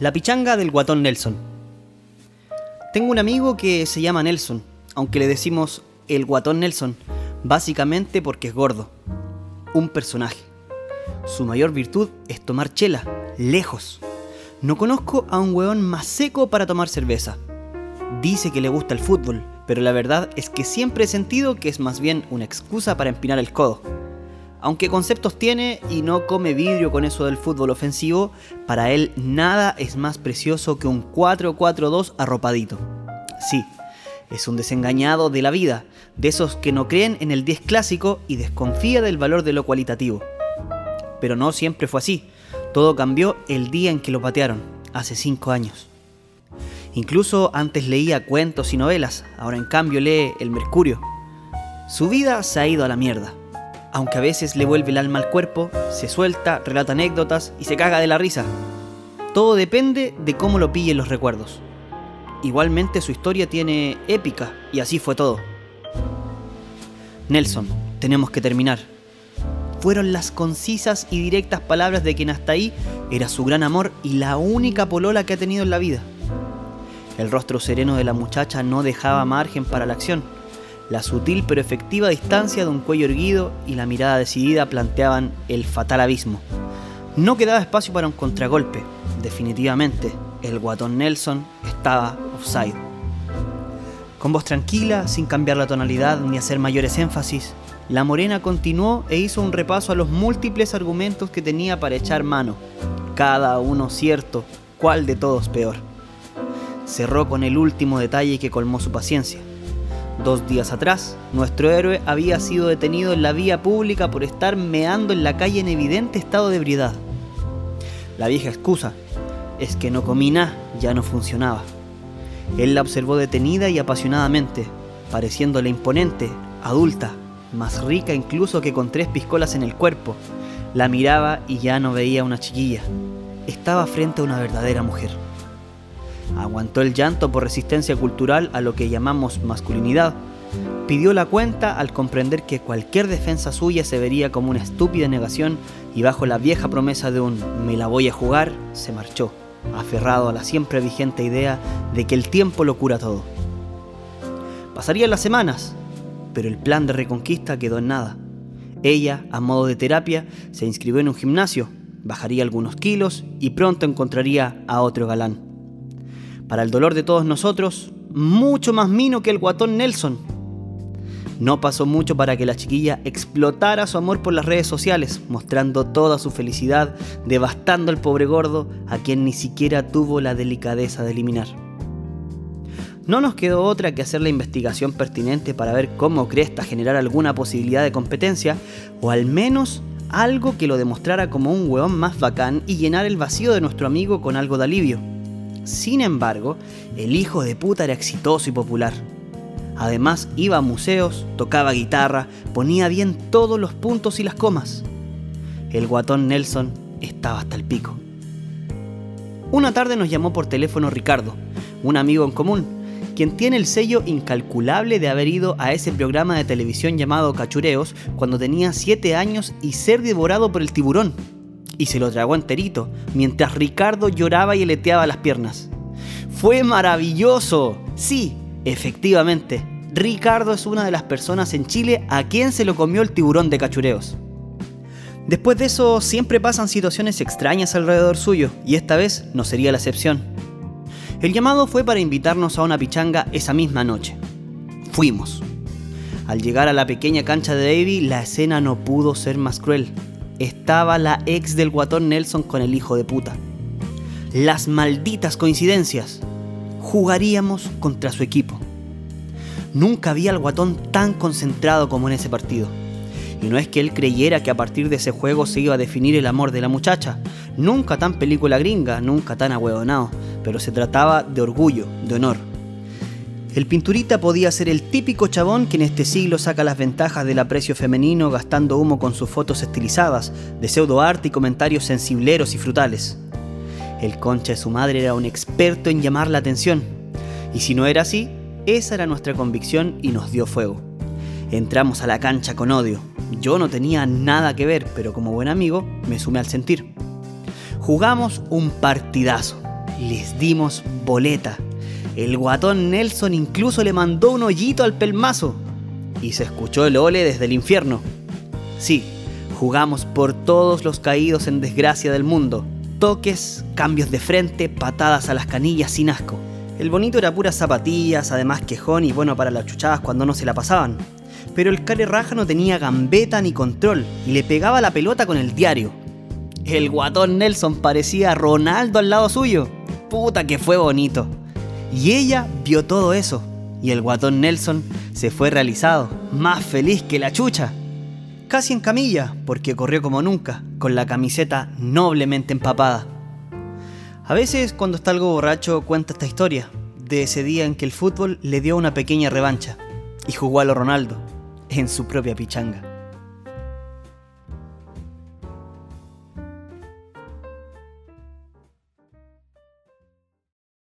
La pichanga del guatón Nelson. Tengo un amigo que se llama Nelson, aunque le decimos el guatón Nelson, básicamente porque es gordo. Un personaje. Su mayor virtud es tomar chela, lejos. No conozco a un weón más seco para tomar cerveza. Dice que le gusta el fútbol, pero la verdad es que siempre he sentido que es más bien una excusa para empinar el codo. Aunque conceptos tiene y no come vidrio con eso del fútbol ofensivo, para él nada es más precioso que un 4-4-2 arropadito. Sí, es un desengañado de la vida, de esos que no creen en el 10 clásico y desconfía del valor de lo cualitativo. Pero no siempre fue así. Todo cambió el día en que lo patearon, hace 5 años. Incluso antes leía cuentos y novelas, ahora en cambio lee El Mercurio. Su vida se ha ido a la mierda aunque a veces le vuelve el alma al cuerpo, se suelta, relata anécdotas y se caga de la risa. Todo depende de cómo lo pillen los recuerdos. Igualmente su historia tiene épica y así fue todo. Nelson, tenemos que terminar. Fueron las concisas y directas palabras de quien hasta ahí era su gran amor y la única polola que ha tenido en la vida. El rostro sereno de la muchacha no dejaba margen para la acción la sutil pero efectiva distancia de un cuello erguido y la mirada decidida planteaban el fatal abismo. No quedaba espacio para un contragolpe. Definitivamente, el guatón Nelson estaba offside. Con voz tranquila, sin cambiar la tonalidad ni hacer mayores énfasis, la morena continuó e hizo un repaso a los múltiples argumentos que tenía para echar mano. Cada uno cierto, cuál de todos peor. Cerró con el último detalle que colmó su paciencia Dos días atrás, nuestro héroe había sido detenido en la vía pública por estar meando en la calle en evidente estado de ebriedad. La vieja excusa es que no comí nada ya no funcionaba. Él la observó detenida y apasionadamente, pareciéndole imponente, adulta, más rica incluso que con tres piscolas en el cuerpo. La miraba y ya no veía una chiquilla. Estaba frente a una verdadera mujer. Aguantó el llanto por resistencia cultural a lo que llamamos masculinidad. Pidió la cuenta al comprender que cualquier defensa suya se vería como una estúpida negación y bajo la vieja promesa de un me la voy a jugar, se marchó, aferrado a la siempre vigente idea de que el tiempo lo cura todo. Pasarían las semanas, pero el plan de reconquista quedó en nada. Ella, a modo de terapia, se inscribió en un gimnasio, bajaría algunos kilos y pronto encontraría a otro galán para el dolor de todos nosotros, mucho más mino que el guatón Nelson. No pasó mucho para que la chiquilla explotara su amor por las redes sociales, mostrando toda su felicidad, devastando al pobre gordo, a quien ni siquiera tuvo la delicadeza de eliminar. No nos quedó otra que hacer la investigación pertinente para ver cómo Cresta generar alguna posibilidad de competencia, o al menos algo que lo demostrara como un hueón más bacán y llenar el vacío de nuestro amigo con algo de alivio. Sin embargo, el hijo de puta era exitoso y popular. Además, iba a museos, tocaba guitarra, ponía bien todos los puntos y las comas. El guatón Nelson estaba hasta el pico. Una tarde nos llamó por teléfono Ricardo, un amigo en común, quien tiene el sello incalculable de haber ido a ese programa de televisión llamado Cachureos cuando tenía 7 años y ser devorado por el tiburón y se lo tragó enterito, mientras Ricardo lloraba y aleteaba las piernas. ¡Fue maravilloso! Sí, efectivamente, Ricardo es una de las personas en Chile a quien se lo comió el tiburón de cachureos. Después de eso, siempre pasan situaciones extrañas alrededor suyo, y esta vez no sería la excepción. El llamado fue para invitarnos a una pichanga esa misma noche. Fuimos. Al llegar a la pequeña cancha de Davy, la escena no pudo ser más cruel estaba la ex del guatón Nelson con el hijo de puta. Las malditas coincidencias. Jugaríamos contra su equipo. Nunca había al guatón tan concentrado como en ese partido. Y no es que él creyera que a partir de ese juego se iba a definir el amor de la muchacha. Nunca tan película gringa, nunca tan ahueonado. Pero se trataba de orgullo, de honor. El pinturita podía ser el típico chabón que en este siglo saca las ventajas del aprecio femenino gastando humo con sus fotos estilizadas, de pseudo arte y comentarios sensibleros y frutales. El concha de su madre era un experto en llamar la atención. Y si no era así, esa era nuestra convicción y nos dio fuego. Entramos a la cancha con odio. Yo no tenía nada que ver, pero como buen amigo me sumé al sentir. Jugamos un partidazo. les dimos boleta. El guatón Nelson incluso le mandó un hoyito al pelmazo. Y se escuchó el ole desde el infierno. Sí, jugamos por todos los caídos en desgracia del mundo. Toques, cambios de frente, patadas a las canillas sin asco. El bonito era puras zapatillas, además quejón y bueno para las chuchadas cuando no se la pasaban. Pero el care raja no tenía gambeta ni control y le pegaba la pelota con el diario. El guatón Nelson parecía Ronaldo al lado suyo. Puta que fue bonito. Y ella vio todo eso. Y el guatón Nelson se fue realizado, más feliz que la chucha. Casi en camilla, porque corrió como nunca, con la camiseta noblemente empapada. A veces cuando está algo borracho cuenta esta historia, de ese día en que el fútbol le dio una pequeña revancha y jugó a lo Ronaldo en su propia pichanga.